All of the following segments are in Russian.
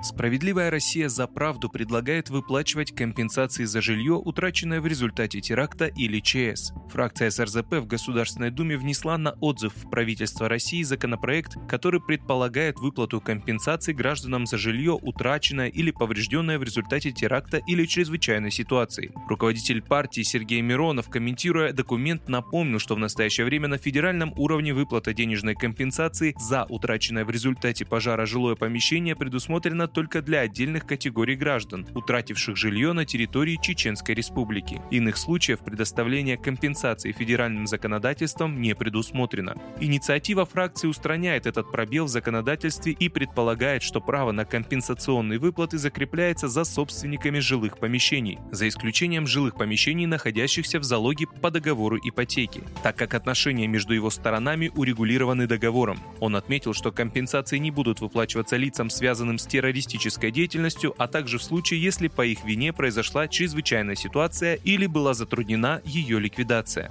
Справедливая Россия за правду предлагает выплачивать компенсации за жилье, утраченное в результате теракта или ЧС. Фракция СРЗП в Государственной Думе внесла на отзыв в правительство России законопроект, который предполагает выплату компенсаций гражданам за жилье, утраченное или поврежденное в результате теракта или чрезвычайной ситуации. Руководитель партии Сергей Миронов, комментируя документ, напомнил, что в настоящее время на федеральном уровне выплата денежной компенсации за утраченное в результате пожара жилое помещение предусмотрена только для отдельных категорий граждан, утративших жилье на территории Чеченской Республики. Иных случаев предоставления компенсации федеральным законодательством не предусмотрено. Инициатива фракции устраняет этот пробел в законодательстве и предполагает, что право на компенсационные выплаты закрепляется за собственниками жилых помещений, за исключением жилых помещений, находящихся в залоге по договору ипотеки, так как отношения между его сторонами урегулированы договором. Он отметил, что компенсации не будут выплачиваться лицам, связанным с терроризмом, террористической деятельностью, а также в случае, если по их вине произошла чрезвычайная ситуация или была затруднена ее ликвидация.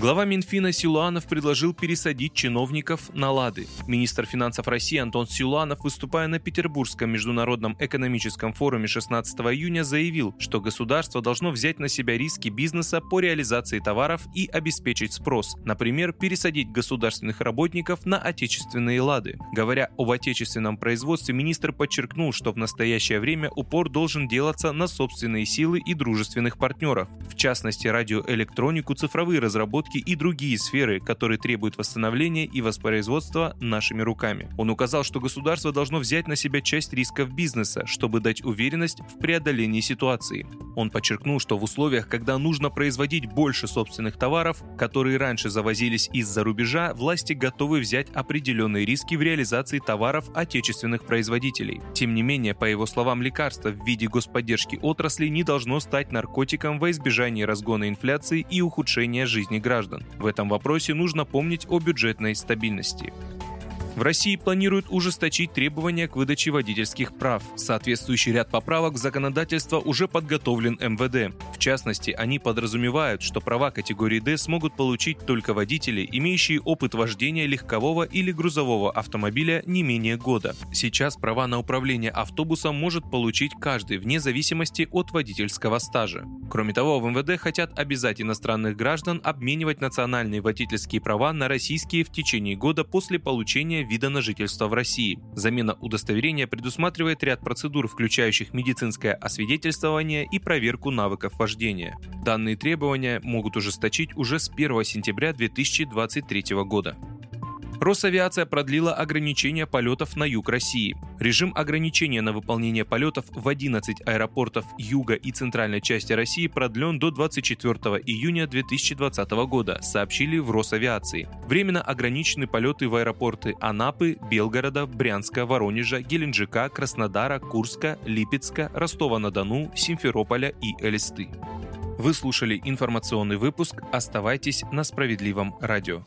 Глава Минфина Силуанов предложил пересадить чиновников на лады. Министр финансов России Антон Силуанов, выступая на Петербургском международном экономическом форуме 16 июня, заявил, что государство должно взять на себя риски бизнеса по реализации товаров и обеспечить спрос. Например, пересадить государственных работников на отечественные лады. Говоря об отечественном производстве, министр подчеркнул, что в настоящее время упор должен делаться на собственные силы и дружественных партнеров. В частности, радиоэлектронику, цифровые разработки разработки и другие сферы, которые требуют восстановления и воспроизводства нашими руками. Он указал, что государство должно взять на себя часть рисков бизнеса, чтобы дать уверенность в преодолении ситуации. Он подчеркнул, что в условиях, когда нужно производить больше собственных товаров, которые раньше завозились из-за рубежа, власти готовы взять определенные риски в реализации товаров отечественных производителей. Тем не менее, по его словам, лекарство в виде господдержки отрасли не должно стать наркотиком во избежание разгона инфляции и ухудшения жизни граждан граждан. В этом вопросе нужно помнить о бюджетной стабильности. В России планируют ужесточить требования к выдаче водительских прав. Соответствующий ряд поправок в законодательство уже подготовлен МВД. В частности, они подразумевают, что права категории D смогут получить только водители, имеющие опыт вождения легкового или грузового автомобиля не менее года. Сейчас права на управление автобусом может получить каждый, вне зависимости от водительского стажа. Кроме того, в МВД хотят обязать иностранных граждан обменивать национальные водительские права на российские в течение года после получения вида на жительство в России. Замена удостоверения предусматривает ряд процедур, включающих медицинское освидетельствование и проверку навыков вождения. Данные требования могут ужесточить уже с 1 сентября 2023 года. Росавиация продлила ограничение полетов на юг России. Режим ограничения на выполнение полетов в 11 аэропортов юга и центральной части России продлен до 24 июня 2020 года, сообщили в Росавиации. Временно ограничены полеты в аэропорты Анапы, Белгорода, Брянска, Воронежа, Геленджика, Краснодара, Курска, Липецка, Ростова-на-Дону, Симферополя и Элисты. Вы слушали информационный выпуск. Оставайтесь на справедливом радио.